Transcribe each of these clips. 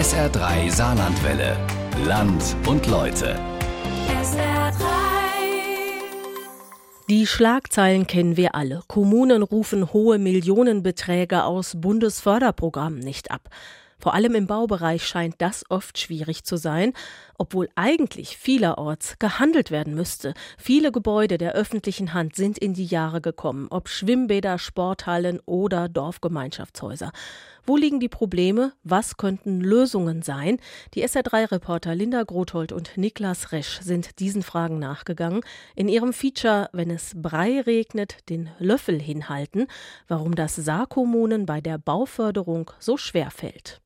SR3 Saarlandwelle. Land und Leute. SR3. Die Schlagzeilen kennen wir alle. Kommunen rufen hohe Millionenbeträge aus Bundesförderprogrammen nicht ab. Vor allem im Baubereich scheint das oft schwierig zu sein, obwohl eigentlich vielerorts gehandelt werden müsste. Viele Gebäude der öffentlichen Hand sind in die Jahre gekommen, ob Schwimmbäder, Sporthallen oder Dorfgemeinschaftshäuser. Wo liegen die Probleme? Was könnten Lösungen sein? Die SR3-Reporter Linda Grothold und Niklas Resch sind diesen Fragen nachgegangen. In ihrem Feature Wenn es Brei regnet, den Löffel hinhalten, warum das Saarkommunen bei der Bauförderung so schwer fällt.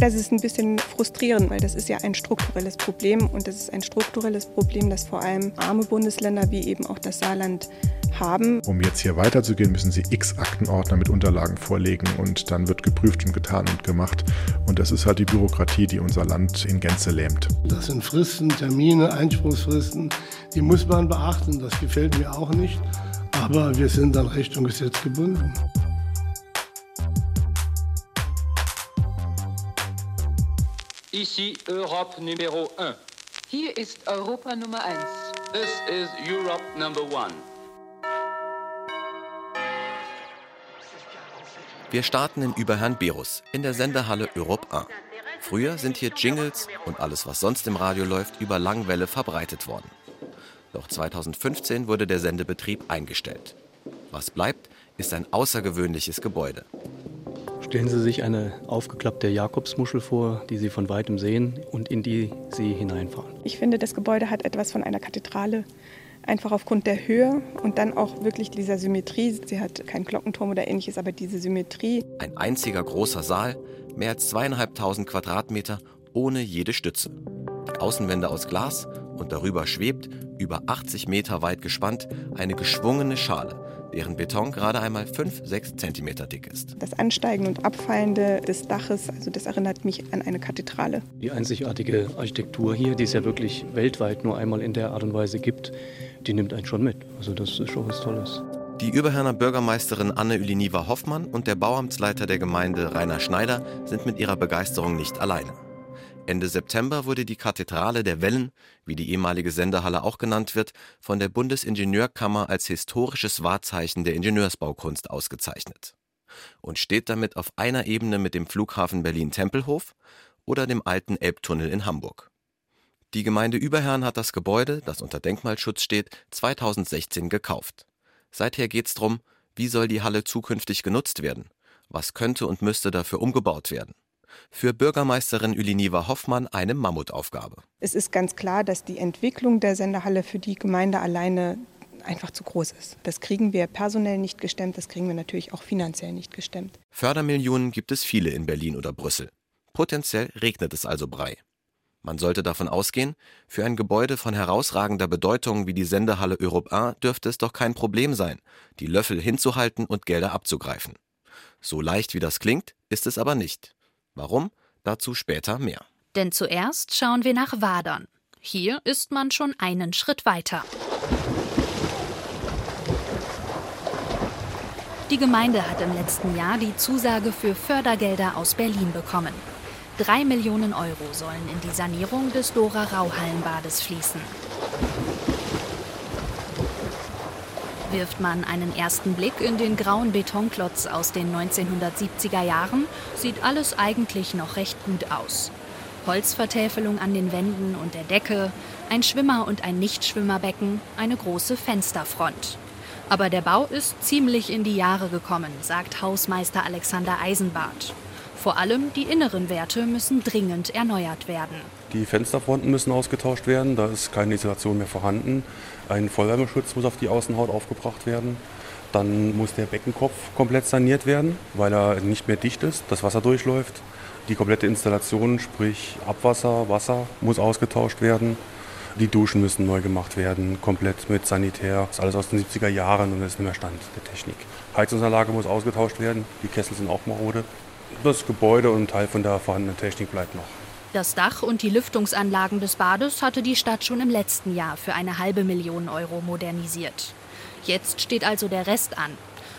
Das ist ein bisschen frustrierend, weil das ist ja ein strukturelles Problem und das ist ein strukturelles Problem, das vor allem arme Bundesländer wie eben auch das Saarland haben. Um jetzt hier weiterzugehen, müssen Sie x Aktenordner mit Unterlagen vorlegen und dann wird geprüft und getan und gemacht. Und das ist halt die Bürokratie, die unser Land in Gänze lähmt. Das sind Fristen, Termine, Einspruchsfristen, die muss man beachten. Das gefällt mir auch nicht. Aber wir sind an Recht und Gesetz gebunden. Ici Europe numéro 1. Hier ist Europa Nummer 1. This is Europe number 1. Wir starten in Überherrn-Berus in der Sendehalle Europe 1. Früher sind hier Jingles und alles, was sonst im Radio läuft, über Langwelle verbreitet worden. Doch 2015 wurde der Sendebetrieb eingestellt. Was bleibt, ist ein außergewöhnliches Gebäude. Stellen Sie sich eine aufgeklappte Jakobsmuschel vor, die Sie von weitem sehen und in die Sie hineinfahren. Ich finde, das Gebäude hat etwas von einer Kathedrale. Einfach aufgrund der Höhe und dann auch wirklich dieser Symmetrie. Sie hat keinen Glockenturm oder ähnliches, aber diese Symmetrie. Ein einziger großer Saal, mehr als zweieinhalbtausend Quadratmeter, ohne jede Stütze. Die Außenwände aus Glas und darüber schwebt, über 80 Meter weit gespannt, eine geschwungene Schale, deren Beton gerade einmal 5, 6 Zentimeter dick ist. Das Ansteigen und Abfallende des Daches, also das erinnert mich an eine Kathedrale. Die einzigartige Architektur hier, die es ja wirklich weltweit nur einmal in der Art und Weise gibt, die nimmt einen schon mit. Also das ist schon was Tolles. Die Überherner Bürgermeisterin Anne Üliniva Hoffmann und der Bauamtsleiter der Gemeinde Rainer Schneider sind mit ihrer Begeisterung nicht alleine. Ende September wurde die Kathedrale der Wellen, wie die ehemalige Sendehalle auch genannt wird, von der Bundesingenieurkammer als historisches Wahrzeichen der Ingenieursbaukunst ausgezeichnet und steht damit auf einer Ebene mit dem Flughafen Berlin-Tempelhof oder dem alten Elbtunnel in Hamburg. Die Gemeinde Überherrn hat das Gebäude, das unter Denkmalschutz steht, 2016 gekauft. Seither geht es darum, wie soll die Halle zukünftig genutzt werden? Was könnte und müsste dafür umgebaut werden? Für Bürgermeisterin Üliniva Hoffmann eine Mammutaufgabe. Es ist ganz klar, dass die Entwicklung der Sendehalle für die Gemeinde alleine einfach zu groß ist. Das kriegen wir personell nicht gestemmt, das kriegen wir natürlich auch finanziell nicht gestemmt. Fördermillionen gibt es viele in Berlin oder Brüssel. Potenziell regnet es also Brei. Man sollte davon ausgehen, für ein Gebäude von herausragender Bedeutung wie die Sendehalle Europe 1 dürfte es doch kein Problem sein, die Löffel hinzuhalten und Gelder abzugreifen. So leicht wie das klingt, ist es aber nicht. Warum? Dazu später mehr. Denn zuerst schauen wir nach Wadern. Hier ist man schon einen Schritt weiter. Die Gemeinde hat im letzten Jahr die Zusage für Fördergelder aus Berlin bekommen. Drei Millionen Euro sollen in die Sanierung des Dora-Rau-Hallenbades fließen. Wirft man einen ersten Blick in den grauen Betonklotz aus den 1970er Jahren, sieht alles eigentlich noch recht gut aus. Holzvertäfelung an den Wänden und der Decke, ein Schwimmer- und ein Nichtschwimmerbecken, eine große Fensterfront. Aber der Bau ist ziemlich in die Jahre gekommen, sagt Hausmeister Alexander Eisenbart. Vor allem die inneren Werte müssen dringend erneuert werden. Die Fensterfronten müssen ausgetauscht werden, da ist keine Isolation mehr vorhanden. Ein Vollwärmeschutz muss auf die Außenhaut aufgebracht werden. Dann muss der Beckenkopf komplett saniert werden, weil er nicht mehr dicht ist, das Wasser durchläuft. Die komplette Installation, sprich Abwasser, Wasser, muss ausgetauscht werden. Die Duschen müssen neu gemacht werden, komplett mit Sanitär. Das ist alles aus den 70er Jahren und ist nicht mehr Stand der Technik. Heizungsanlage muss ausgetauscht werden, die Kessel sind auch marode. Das Gebäude und ein Teil von der vorhandenen Technik bleibt noch. Das Dach und die Lüftungsanlagen des Bades hatte die Stadt schon im letzten Jahr für eine halbe Million Euro modernisiert. Jetzt steht also der Rest an.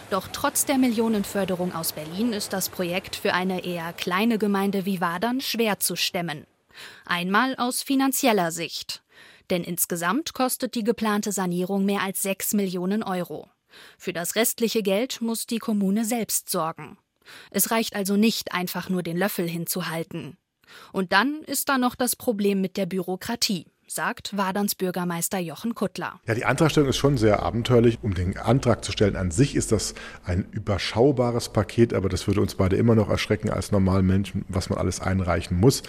Doch trotz der Millionenförderung aus Berlin ist das Projekt für eine eher kleine Gemeinde wie Wadern schwer zu stemmen. Einmal aus finanzieller Sicht. Denn insgesamt kostet die geplante Sanierung mehr als 6 Millionen Euro. Für das restliche Geld muss die Kommune selbst sorgen. Es reicht also nicht, einfach nur den Löffel hinzuhalten. Und dann ist da noch das Problem mit der Bürokratie sagt Waderns Bürgermeister Jochen Kuttler. Ja, die Antragstellung ist schon sehr abenteuerlich. Um den Antrag zu stellen an sich ist das ein überschaubares Paket, aber das würde uns beide immer noch erschrecken als normalen Menschen, was man alles einreichen muss.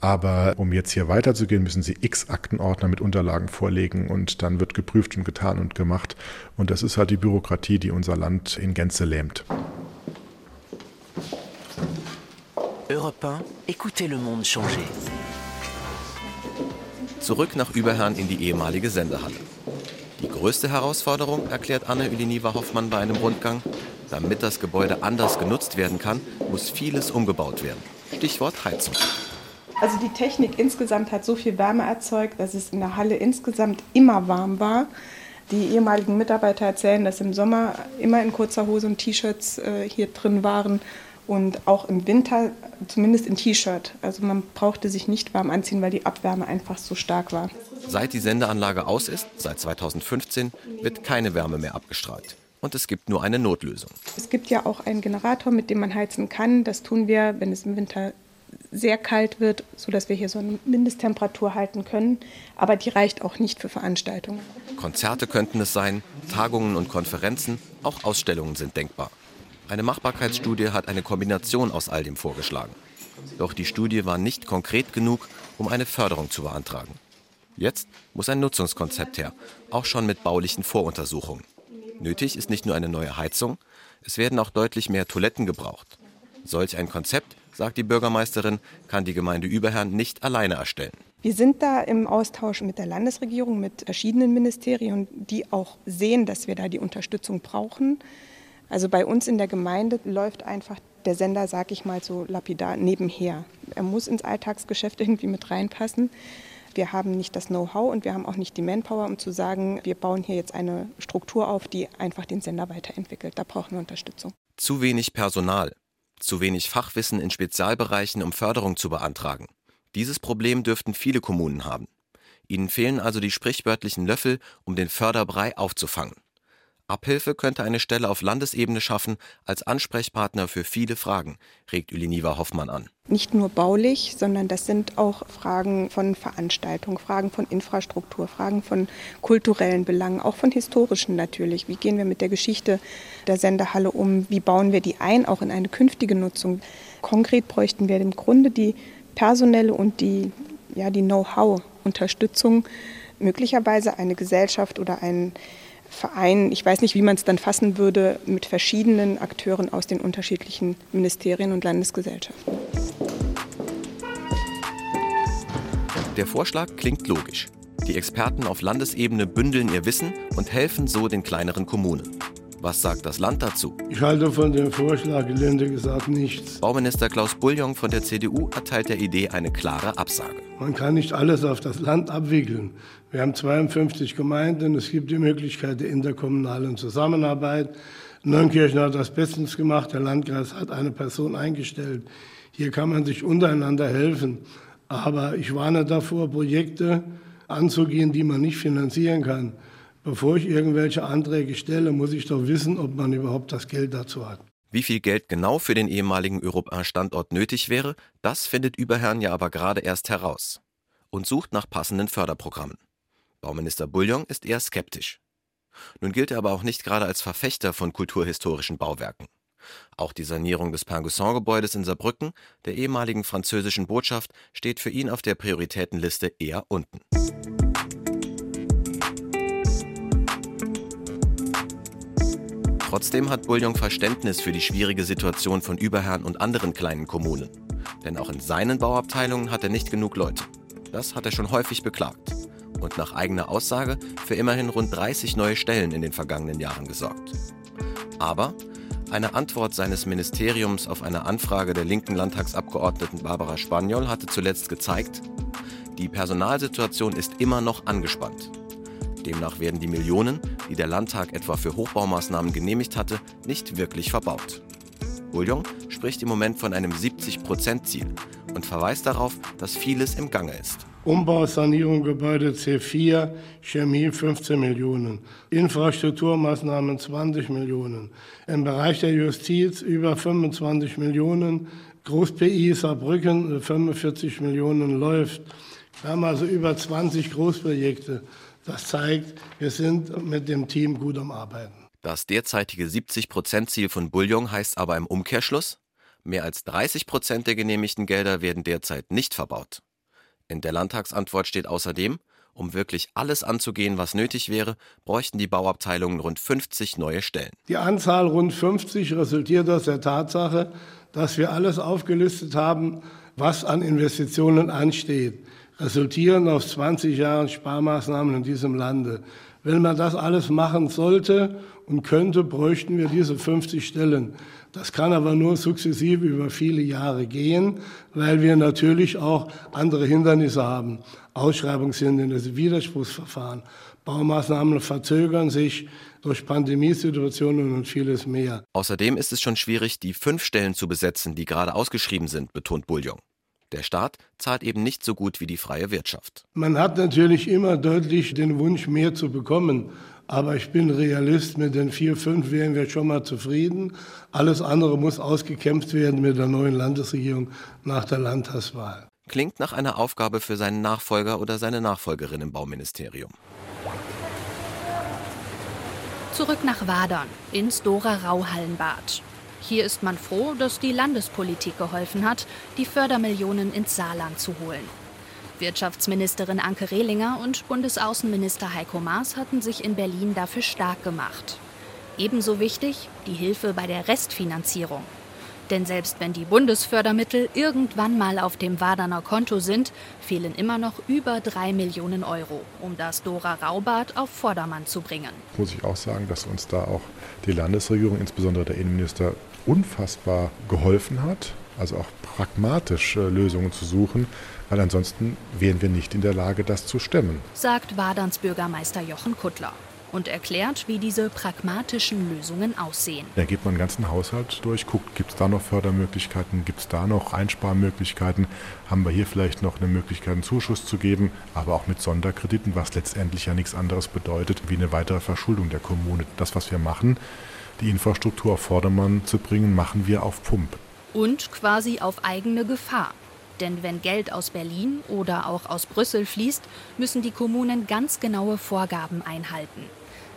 Aber um jetzt hier weiterzugehen, müssen Sie x Aktenordner mit Unterlagen vorlegen und dann wird geprüft und getan und gemacht. Und das ist halt die Bürokratie, die unser Land in Gänze lähmt. Europe 1, écoutez le monde changer. Zurück nach Überherrn in die ehemalige Sendehalle. Die größte Herausforderung, erklärt Anne Üliniva Hoffmann bei einem Rundgang, damit das Gebäude anders genutzt werden kann, muss vieles umgebaut werden. Stichwort Heizung. Also die Technik insgesamt hat so viel Wärme erzeugt, dass es in der Halle insgesamt immer warm war. Die ehemaligen Mitarbeiter erzählen, dass im Sommer immer in kurzer Hose und T-Shirts äh, hier drin waren und auch im Winter zumindest in T-Shirt. Also man brauchte sich nicht warm anziehen, weil die Abwärme einfach so stark war. Seit die Sendeanlage aus ist, seit 2015, wird keine Wärme mehr abgestrahlt. Und es gibt nur eine Notlösung. Es gibt ja auch einen Generator, mit dem man heizen kann. Das tun wir, wenn es im Winter sehr kalt wird, sodass wir hier so eine Mindesttemperatur halten können. Aber die reicht auch nicht für Veranstaltungen. Konzerte könnten es sein, Tagungen und Konferenzen, auch Ausstellungen sind denkbar. Eine Machbarkeitsstudie hat eine Kombination aus all dem vorgeschlagen. Doch die Studie war nicht konkret genug, um eine Förderung zu beantragen. Jetzt muss ein Nutzungskonzept her, auch schon mit baulichen Voruntersuchungen. Nötig ist nicht nur eine neue Heizung, es werden auch deutlich mehr Toiletten gebraucht. Solch ein Konzept, sagt die Bürgermeisterin, kann die Gemeinde Überherrn nicht alleine erstellen. Wir sind da im Austausch mit der Landesregierung, mit verschiedenen Ministerien, die auch sehen, dass wir da die Unterstützung brauchen. Also bei uns in der Gemeinde läuft einfach der Sender, sag ich mal so lapidar, nebenher. Er muss ins Alltagsgeschäft irgendwie mit reinpassen. Wir haben nicht das Know-how und wir haben auch nicht die Manpower, um zu sagen, wir bauen hier jetzt eine Struktur auf, die einfach den Sender weiterentwickelt. Da brauchen wir Unterstützung. Zu wenig Personal, zu wenig Fachwissen in Spezialbereichen, um Förderung zu beantragen. Dieses Problem dürften viele Kommunen haben. Ihnen fehlen also die sprichwörtlichen Löffel, um den Förderbrei aufzufangen. Abhilfe könnte eine Stelle auf Landesebene schaffen als Ansprechpartner für viele Fragen, regt Üliniva Hoffmann an. Nicht nur baulich, sondern das sind auch Fragen von Veranstaltung, Fragen von Infrastruktur, Fragen von kulturellen Belangen, auch von historischen natürlich. Wie gehen wir mit der Geschichte der Sendehalle um? Wie bauen wir die ein, auch in eine künftige Nutzung? Konkret bräuchten wir im Grunde die personelle und die, ja, die Know-how-Unterstützung, möglicherweise eine Gesellschaft oder ein Verein, ich weiß nicht, wie man es dann fassen würde, mit verschiedenen Akteuren aus den unterschiedlichen Ministerien und Landesgesellschaften. Der Vorschlag klingt logisch. Die Experten auf Landesebene bündeln ihr Wissen und helfen so den kleineren Kommunen. Was sagt das Land dazu? Ich halte von dem Vorschlag gelinde gesagt nichts. Bauminister Klaus Bullion von der CDU erteilt der Idee eine klare Absage. Man kann nicht alles auf das Land abwickeln. Wir haben 52 Gemeinden. Es gibt die Möglichkeit der interkommunalen Zusammenarbeit. Neunkirchen hat das bestens gemacht. Der Landkreis hat eine Person eingestellt. Hier kann man sich untereinander helfen. Aber ich warne davor, Projekte anzugehen, die man nicht finanzieren kann. Bevor ich irgendwelche Anträge stelle, muss ich doch wissen, ob man überhaupt das Geld dazu hat. Wie viel Geld genau für den ehemaligen Europa-Standort nötig wäre, das findet Überherrn ja aber gerade erst heraus und sucht nach passenden Förderprogrammen. Bauminister Bullion ist eher skeptisch. Nun gilt er aber auch nicht gerade als Verfechter von kulturhistorischen Bauwerken. Auch die Sanierung des Pingusson-Gebäudes in Saarbrücken, der ehemaligen französischen Botschaft, steht für ihn auf der Prioritätenliste eher unten. Trotzdem hat Bullion Verständnis für die schwierige Situation von Überherrn und anderen kleinen Kommunen. Denn auch in seinen Bauabteilungen hat er nicht genug Leute. Das hat er schon häufig beklagt. Und nach eigener Aussage für immerhin rund 30 neue Stellen in den vergangenen Jahren gesorgt. Aber eine Antwort seines Ministeriums auf eine Anfrage der linken Landtagsabgeordneten Barbara Spaniol hatte zuletzt gezeigt, die Personalsituation ist immer noch angespannt. Demnach werden die Millionen, die der Landtag etwa für Hochbaumaßnahmen genehmigt hatte, nicht wirklich verbaut. Bouillon spricht im Moment von einem 70-Prozent-Ziel und verweist darauf, dass vieles im Gange ist. Umbau, Sanierung, Gebäude C4, Chemie 15 Millionen, Infrastrukturmaßnahmen 20 Millionen, im Bereich der Justiz über 25 Millionen, Groß-PI Saarbrücken 45 Millionen läuft. Wir haben also über 20 Großprojekte. Das zeigt, wir sind mit dem Team gut am Arbeiten. Das derzeitige 70-Prozent-Ziel von Bouillon heißt aber im Umkehrschluss, mehr als 30 Prozent der genehmigten Gelder werden derzeit nicht verbaut. In der Landtagsantwort steht außerdem, um wirklich alles anzugehen, was nötig wäre, bräuchten die Bauabteilungen rund 50 neue Stellen. Die Anzahl rund 50 resultiert aus der Tatsache, dass wir alles aufgelistet haben, was an Investitionen ansteht, resultierend aus 20 Jahren Sparmaßnahmen in diesem Lande. Wenn man das alles machen sollte und könnte, bräuchten wir diese 50 Stellen. Das kann aber nur sukzessive über viele Jahre gehen, weil wir natürlich auch andere Hindernisse haben. Ausschreibungshindernisse, Widerspruchsverfahren, Baumaßnahmen verzögern sich durch Pandemiesituationen und vieles mehr. Außerdem ist es schon schwierig, die fünf Stellen zu besetzen, die gerade ausgeschrieben sind, betont Bouillon. Der Staat zahlt eben nicht so gut wie die freie Wirtschaft. Man hat natürlich immer deutlich den Wunsch, mehr zu bekommen. Aber ich bin Realist, mit den vier, fünf wären wir schon mal zufrieden. Alles andere muss ausgekämpft werden mit der neuen Landesregierung nach der Landtagswahl. Klingt nach einer Aufgabe für seinen Nachfolger oder seine Nachfolgerin im Bauministerium. Zurück nach Wadern, ins Dora-Rau-Hallenbad. Hier ist man froh, dass die Landespolitik geholfen hat, die Fördermillionen ins Saarland zu holen. Wirtschaftsministerin Anke Rehlinger und Bundesaußenminister Heiko Maas hatten sich in Berlin dafür stark gemacht. Ebenso wichtig die Hilfe bei der Restfinanzierung. Denn selbst wenn die Bundesfördermittel irgendwann mal auf dem Waderner Konto sind, fehlen immer noch über drei Millionen Euro, um das Dora-Raubad auf Vordermann zu bringen. Muss ich auch sagen, dass uns da auch die Landesregierung, insbesondere der Innenminister, unfassbar geholfen hat, also auch pragmatisch Lösungen zu suchen, weil ansonsten wären wir nicht in der Lage, das zu stemmen. Sagt Waderns Bürgermeister Jochen Kuttler und erklärt, wie diese pragmatischen Lösungen aussehen. Da geht man den ganzen Haushalt durch, guckt, gibt es da noch Fördermöglichkeiten, gibt es da noch Einsparmöglichkeiten, haben wir hier vielleicht noch eine Möglichkeit, einen Zuschuss zu geben, aber auch mit Sonderkrediten, was letztendlich ja nichts anderes bedeutet wie eine weitere Verschuldung der Kommune. Das, was wir machen, die Infrastruktur auf Vordermann zu bringen, machen wir auf Pump. Und quasi auf eigene Gefahr. Denn wenn Geld aus Berlin oder auch aus Brüssel fließt, müssen die Kommunen ganz genaue Vorgaben einhalten.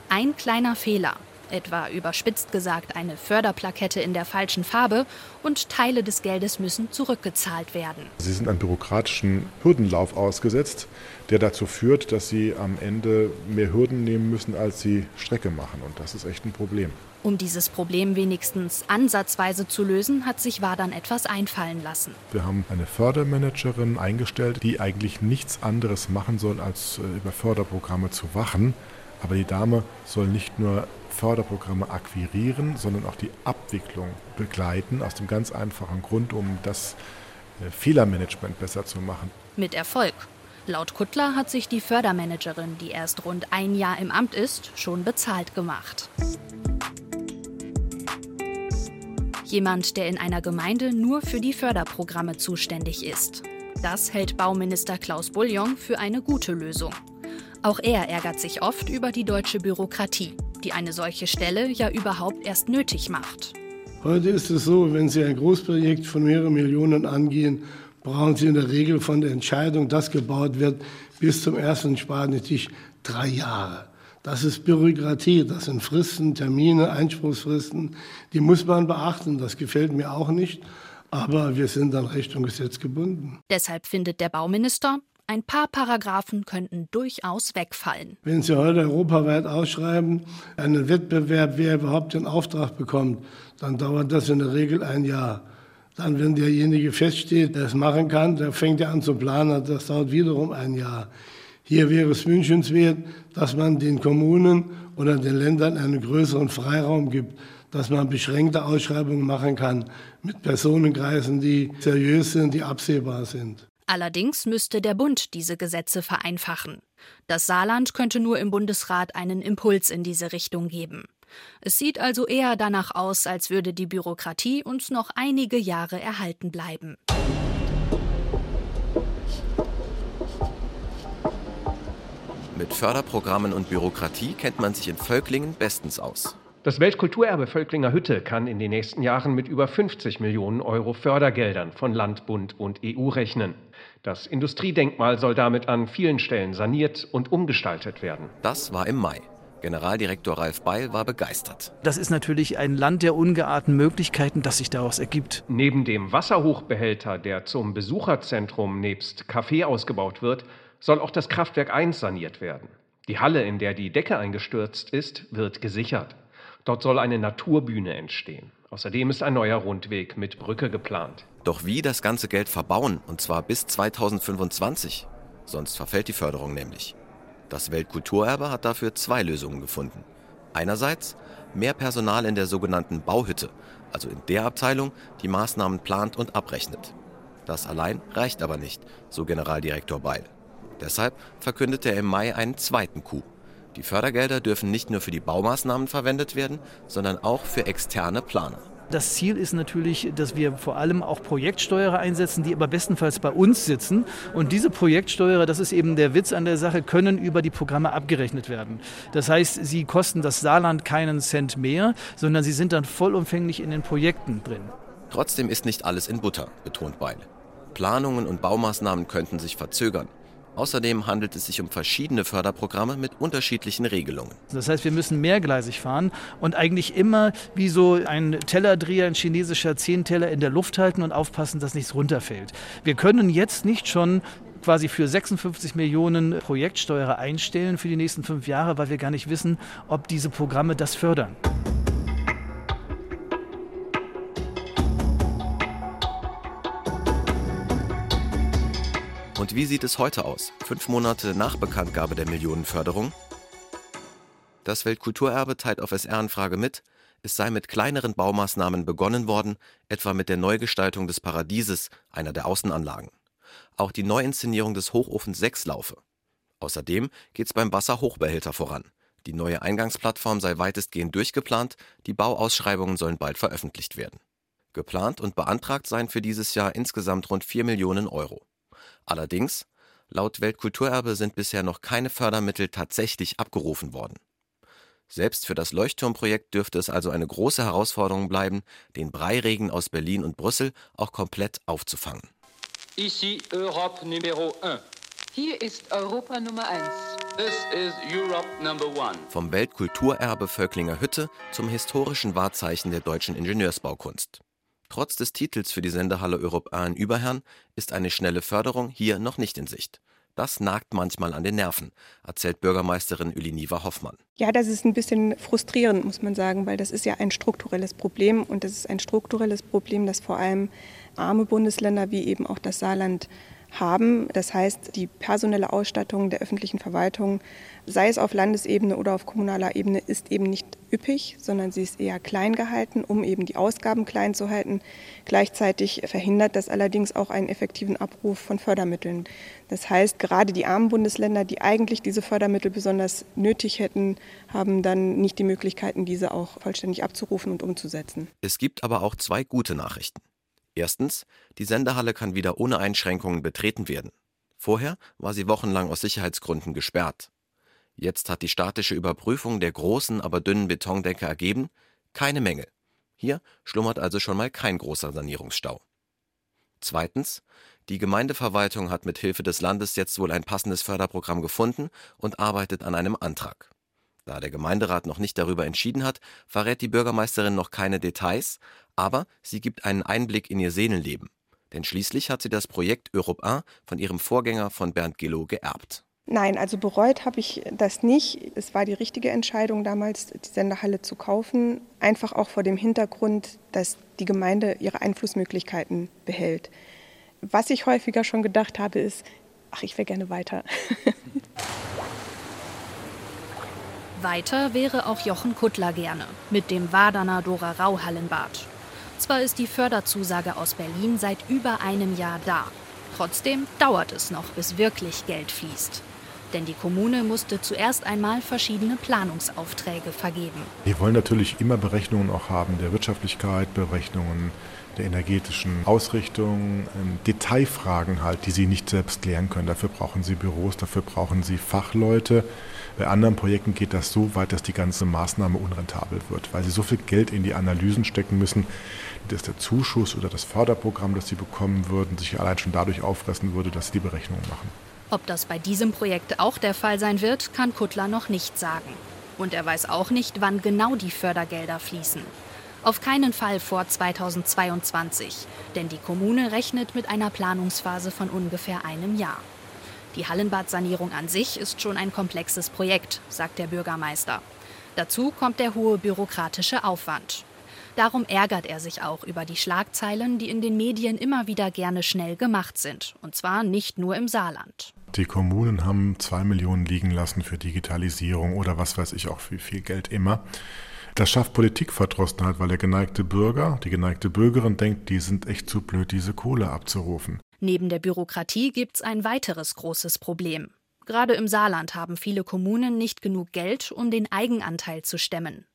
Ein kleiner Fehler, etwa überspitzt gesagt eine Förderplakette in der falschen Farbe und Teile des Geldes müssen zurückgezahlt werden. Sie sind einem bürokratischen Hürdenlauf ausgesetzt, der dazu führt, dass Sie am Ende mehr Hürden nehmen müssen, als Sie Strecke machen. Und das ist echt ein Problem. Um dieses Problem wenigstens ansatzweise zu lösen, hat sich Wadern etwas einfallen lassen. Wir haben eine Fördermanagerin eingestellt, die eigentlich nichts anderes machen soll, als über Förderprogramme zu wachen. Aber die Dame soll nicht nur Förderprogramme akquirieren, sondern auch die Abwicklung begleiten, aus dem ganz einfachen Grund, um das Fehlermanagement besser zu machen. Mit Erfolg. Laut Kuttler hat sich die Fördermanagerin, die erst rund ein Jahr im Amt ist, schon bezahlt gemacht. Jemand, der in einer Gemeinde nur für die Förderprogramme zuständig ist. Das hält Bauminister Klaus Bouillon für eine gute Lösung. Auch er ärgert sich oft über die deutsche Bürokratie, die eine solche Stelle ja überhaupt erst nötig macht. Heute ist es so, wenn Sie ein Großprojekt von mehreren Millionen angehen, brauchen Sie in der Regel von der Entscheidung, dass gebaut wird, bis zum ersten Sparnetisch drei Jahre. Das ist Bürokratie, das sind Fristen, Termine, Einspruchsfristen, die muss man beachten. Das gefällt mir auch nicht, aber wir sind an Recht und Gesetz gebunden. Deshalb findet der Bauminister, ein paar Paragraphen könnten durchaus wegfallen. Wenn Sie heute europaweit ausschreiben, einen Wettbewerb, wer überhaupt den Auftrag bekommt, dann dauert das in der Regel ein Jahr. Dann, wenn derjenige feststeht, der es machen kann, der fängt ja an zu planen, das dauert wiederum ein Jahr. Hier wäre es wünschenswert, dass man den Kommunen oder den Ländern einen größeren Freiraum gibt, dass man beschränkte Ausschreibungen machen kann mit Personenkreisen, die seriös sind, die absehbar sind. Allerdings müsste der Bund diese Gesetze vereinfachen. Das Saarland könnte nur im Bundesrat einen Impuls in diese Richtung geben. Es sieht also eher danach aus, als würde die Bürokratie uns noch einige Jahre erhalten bleiben. Mit Förderprogrammen und Bürokratie kennt man sich in Völklingen bestens aus. Das Weltkulturerbe Völklinger Hütte kann in den nächsten Jahren mit über 50 Millionen Euro Fördergeldern von Land, Bund und EU rechnen. Das Industriedenkmal soll damit an vielen Stellen saniert und umgestaltet werden. Das war im Mai. Generaldirektor Ralf Beil war begeistert. Das ist natürlich ein Land der ungeahnten Möglichkeiten, das sich daraus ergibt. Neben dem Wasserhochbehälter, der zum Besucherzentrum nebst Café ausgebaut wird, soll auch das Kraftwerk 1 saniert werden. Die Halle, in der die Decke eingestürzt ist, wird gesichert. Dort soll eine Naturbühne entstehen. Außerdem ist ein neuer Rundweg mit Brücke geplant. Doch wie das ganze Geld verbauen, und zwar bis 2025? Sonst verfällt die Förderung nämlich. Das Weltkulturerbe hat dafür zwei Lösungen gefunden. Einerseits mehr Personal in der sogenannten Bauhütte, also in der Abteilung, die Maßnahmen plant und abrechnet. Das allein reicht aber nicht, so Generaldirektor Beil. Deshalb verkündete er im Mai einen zweiten Coup. Die Fördergelder dürfen nicht nur für die Baumaßnahmen verwendet werden, sondern auch für externe Planer. Das Ziel ist natürlich, dass wir vor allem auch Projektsteuerer einsetzen, die aber bestenfalls bei uns sitzen. Und diese Projektsteuerer, das ist eben der Witz an der Sache, können über die Programme abgerechnet werden. Das heißt, sie kosten das Saarland keinen Cent mehr, sondern sie sind dann vollumfänglich in den Projekten drin. Trotzdem ist nicht alles in Butter, betont Beil. Planungen und Baumaßnahmen könnten sich verzögern. Außerdem handelt es sich um verschiedene Förderprogramme mit unterschiedlichen Regelungen. Das heißt, wir müssen mehrgleisig fahren und eigentlich immer wie so ein Tellerdreher, ein chinesischer Zehnteller in der Luft halten und aufpassen, dass nichts runterfällt. Wir können jetzt nicht schon quasi für 56 Millionen Projektsteuer einstellen für die nächsten fünf Jahre, weil wir gar nicht wissen, ob diese Programme das fördern. Und wie sieht es heute aus, fünf Monate nach Bekanntgabe der Millionenförderung? Das Weltkulturerbe teilt auf SR-Anfrage mit, es sei mit kleineren Baumaßnahmen begonnen worden, etwa mit der Neugestaltung des Paradieses, einer der Außenanlagen. Auch die Neuinszenierung des Hochofens 6 laufe. Außerdem geht es beim Wasserhochbehälter voran. Die neue Eingangsplattform sei weitestgehend durchgeplant, die Bauausschreibungen sollen bald veröffentlicht werden. Geplant und beantragt seien für dieses Jahr insgesamt rund 4 Millionen Euro. Allerdings, laut Weltkulturerbe sind bisher noch keine Fördermittel tatsächlich abgerufen worden. Selbst für das Leuchtturmprojekt dürfte es also eine große Herausforderung bleiben, den Breiregen aus Berlin und Brüssel auch komplett aufzufangen. Ici Europe Numero 1. Hier ist Europa Nummer 1. This is Europe number one. Vom Weltkulturerbe Völklinger Hütte zum historischen Wahrzeichen der deutschen Ingenieursbaukunst. Trotz des Titels für die Sendehalle Europe 1 in Überherrn ist eine schnelle Förderung hier noch nicht in Sicht. Das nagt manchmal an den Nerven, erzählt Bürgermeisterin Üliniva Hoffmann. Ja, das ist ein bisschen frustrierend, muss man sagen, weil das ist ja ein strukturelles Problem und das ist ein strukturelles Problem, das vor allem arme Bundesländer wie eben auch das Saarland haben. Das heißt, die personelle Ausstattung der öffentlichen Verwaltung, sei es auf Landesebene oder auf kommunaler Ebene, ist eben nicht üppig, sondern sie ist eher klein gehalten, um eben die Ausgaben klein zu halten. Gleichzeitig verhindert das allerdings auch einen effektiven Abruf von Fördermitteln. Das heißt, gerade die armen Bundesländer, die eigentlich diese Fördermittel besonders nötig hätten, haben dann nicht die Möglichkeiten, diese auch vollständig abzurufen und umzusetzen. Es gibt aber auch zwei gute Nachrichten. Erstens, die Sendehalle kann wieder ohne Einschränkungen betreten werden. Vorher war sie wochenlang aus Sicherheitsgründen gesperrt. Jetzt hat die statische Überprüfung der großen, aber dünnen Betondecke ergeben, keine Mängel. Hier schlummert also schon mal kein großer Sanierungsstau. Zweitens, die Gemeindeverwaltung hat mit Hilfe des Landes jetzt wohl ein passendes Förderprogramm gefunden und arbeitet an einem Antrag. Da der Gemeinderat noch nicht darüber entschieden hat, verrät die Bürgermeisterin noch keine Details, aber sie gibt einen Einblick in ihr Seelenleben. Denn schließlich hat sie das Projekt Europe 1 von ihrem Vorgänger von Bernd Gillow geerbt. Nein, also bereut habe ich das nicht. Es war die richtige Entscheidung damals, die Senderhalle zu kaufen. Einfach auch vor dem Hintergrund, dass die Gemeinde ihre Einflussmöglichkeiten behält. Was ich häufiger schon gedacht habe, ist, ach, ich wäre gerne weiter. Weiter wäre auch Jochen Kuttler gerne mit dem Waderner Dora Rau Hallenbad. Zwar ist die Förderzusage aus Berlin seit über einem Jahr da. Trotzdem dauert es noch, bis wirklich Geld fließt. Denn die Kommune musste zuerst einmal verschiedene Planungsaufträge vergeben. Wir wollen natürlich immer Berechnungen auch haben der Wirtschaftlichkeit, Berechnungen der energetischen Ausrichtung, ähm, Detailfragen halt, die Sie nicht selbst klären können. Dafür brauchen Sie Büros, dafür brauchen Sie Fachleute. Bei anderen Projekten geht das so weit, dass die ganze Maßnahme unrentabel wird, weil Sie so viel Geld in die Analysen stecken müssen, dass der Zuschuss oder das Förderprogramm, das Sie bekommen würden, sich allein schon dadurch auffressen würde, dass Sie die Berechnungen machen. Ob das bei diesem Projekt auch der Fall sein wird, kann Kuttler noch nicht sagen. Und er weiß auch nicht, wann genau die Fördergelder fließen. Auf keinen Fall vor 2022, denn die Kommune rechnet mit einer Planungsphase von ungefähr einem Jahr. Die Hallenbadsanierung an sich ist schon ein komplexes Projekt, sagt der Bürgermeister. Dazu kommt der hohe bürokratische Aufwand. Darum ärgert er sich auch über die Schlagzeilen, die in den Medien immer wieder gerne schnell gemacht sind. Und zwar nicht nur im Saarland. Die Kommunen haben zwei Millionen liegen lassen für Digitalisierung oder was weiß ich auch, wie viel Geld immer. Das schafft Politikverdrossenheit, weil der geneigte Bürger, die geneigte Bürgerin denkt, die sind echt zu blöd, diese Kohle abzurufen. Neben der Bürokratie gibt es ein weiteres großes Problem. Gerade im Saarland haben viele Kommunen nicht genug Geld, um den Eigenanteil zu stemmen.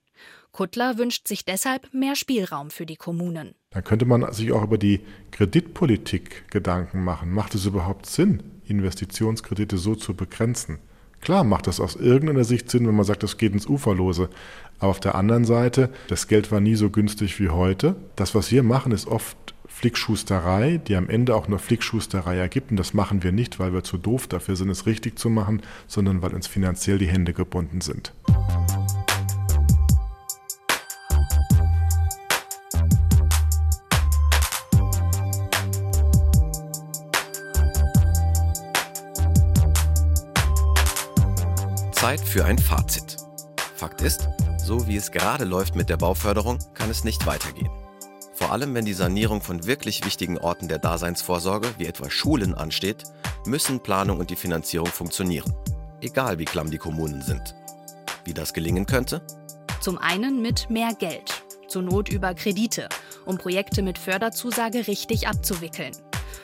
Kuttler wünscht sich deshalb mehr Spielraum für die Kommunen. Dann könnte man sich auch über die Kreditpolitik Gedanken machen. Macht es überhaupt Sinn, Investitionskredite so zu begrenzen? Klar macht das aus irgendeiner Sicht Sinn, wenn man sagt, das geht ins Uferlose. Aber auf der anderen Seite, das Geld war nie so günstig wie heute. Das, was wir machen, ist oft Flickschusterei, die am Ende auch nur Flickschusterei ergibt. Und das machen wir nicht, weil wir zu doof dafür sind, es richtig zu machen, sondern weil uns finanziell die Hände gebunden sind. Zeit für ein Fazit. Fakt ist, so wie es gerade läuft mit der Bauförderung, kann es nicht weitergehen. Vor allem, wenn die Sanierung von wirklich wichtigen Orten der Daseinsvorsorge, wie etwa Schulen, ansteht, müssen Planung und die Finanzierung funktionieren. Egal wie klamm die Kommunen sind. Wie das gelingen könnte? Zum einen mit mehr Geld, zur Not über Kredite, um Projekte mit Förderzusage richtig abzuwickeln.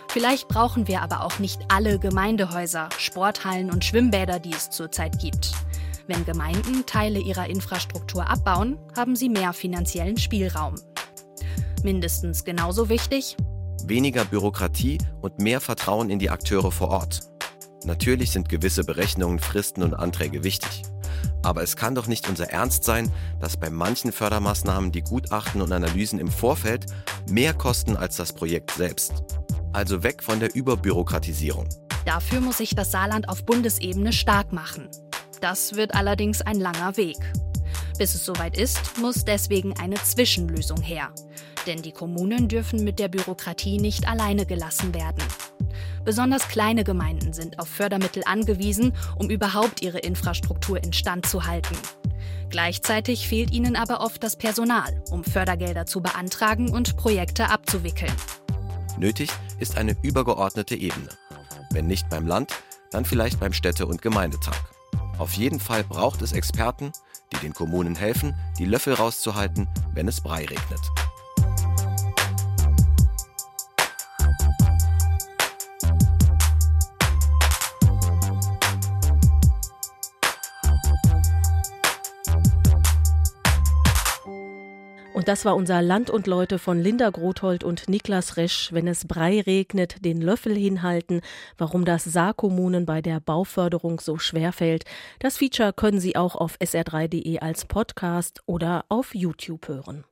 Vielleicht brauchen wir aber auch nicht alle Gemeindehäuser, Sporthallen und Schwimmbäder, die es zurzeit gibt. Wenn Gemeinden Teile ihrer Infrastruktur abbauen, haben sie mehr finanziellen Spielraum. Mindestens genauso wichtig? Weniger Bürokratie und mehr Vertrauen in die Akteure vor Ort. Natürlich sind gewisse Berechnungen, Fristen und Anträge wichtig. Aber es kann doch nicht unser Ernst sein, dass bei manchen Fördermaßnahmen die Gutachten und Analysen im Vorfeld mehr kosten als das Projekt selbst also weg von der Überbürokratisierung. Dafür muss sich das Saarland auf Bundesebene stark machen. Das wird allerdings ein langer Weg. Bis es soweit ist, muss deswegen eine Zwischenlösung her. Denn die Kommunen dürfen mit der Bürokratie nicht alleine gelassen werden. Besonders kleine Gemeinden sind auf Fördermittel angewiesen, um überhaupt ihre Infrastruktur instand zu halten. Gleichzeitig fehlt ihnen aber oft das Personal, um Fördergelder zu beantragen und Projekte abzuwickeln. Nötig ist eine übergeordnete Ebene. Wenn nicht beim Land, dann vielleicht beim Städte- und Gemeindetag. Auf jeden Fall braucht es Experten, die den Kommunen helfen, die Löffel rauszuhalten, wenn es Brei regnet. Das war unser Land und Leute von Linda Grothold und Niklas Resch. Wenn es Brei regnet, den Löffel hinhalten, warum das Saarkommunen bei der Bauförderung so schwer fällt. Das Feature können Sie auch auf sr3.de als Podcast oder auf YouTube hören.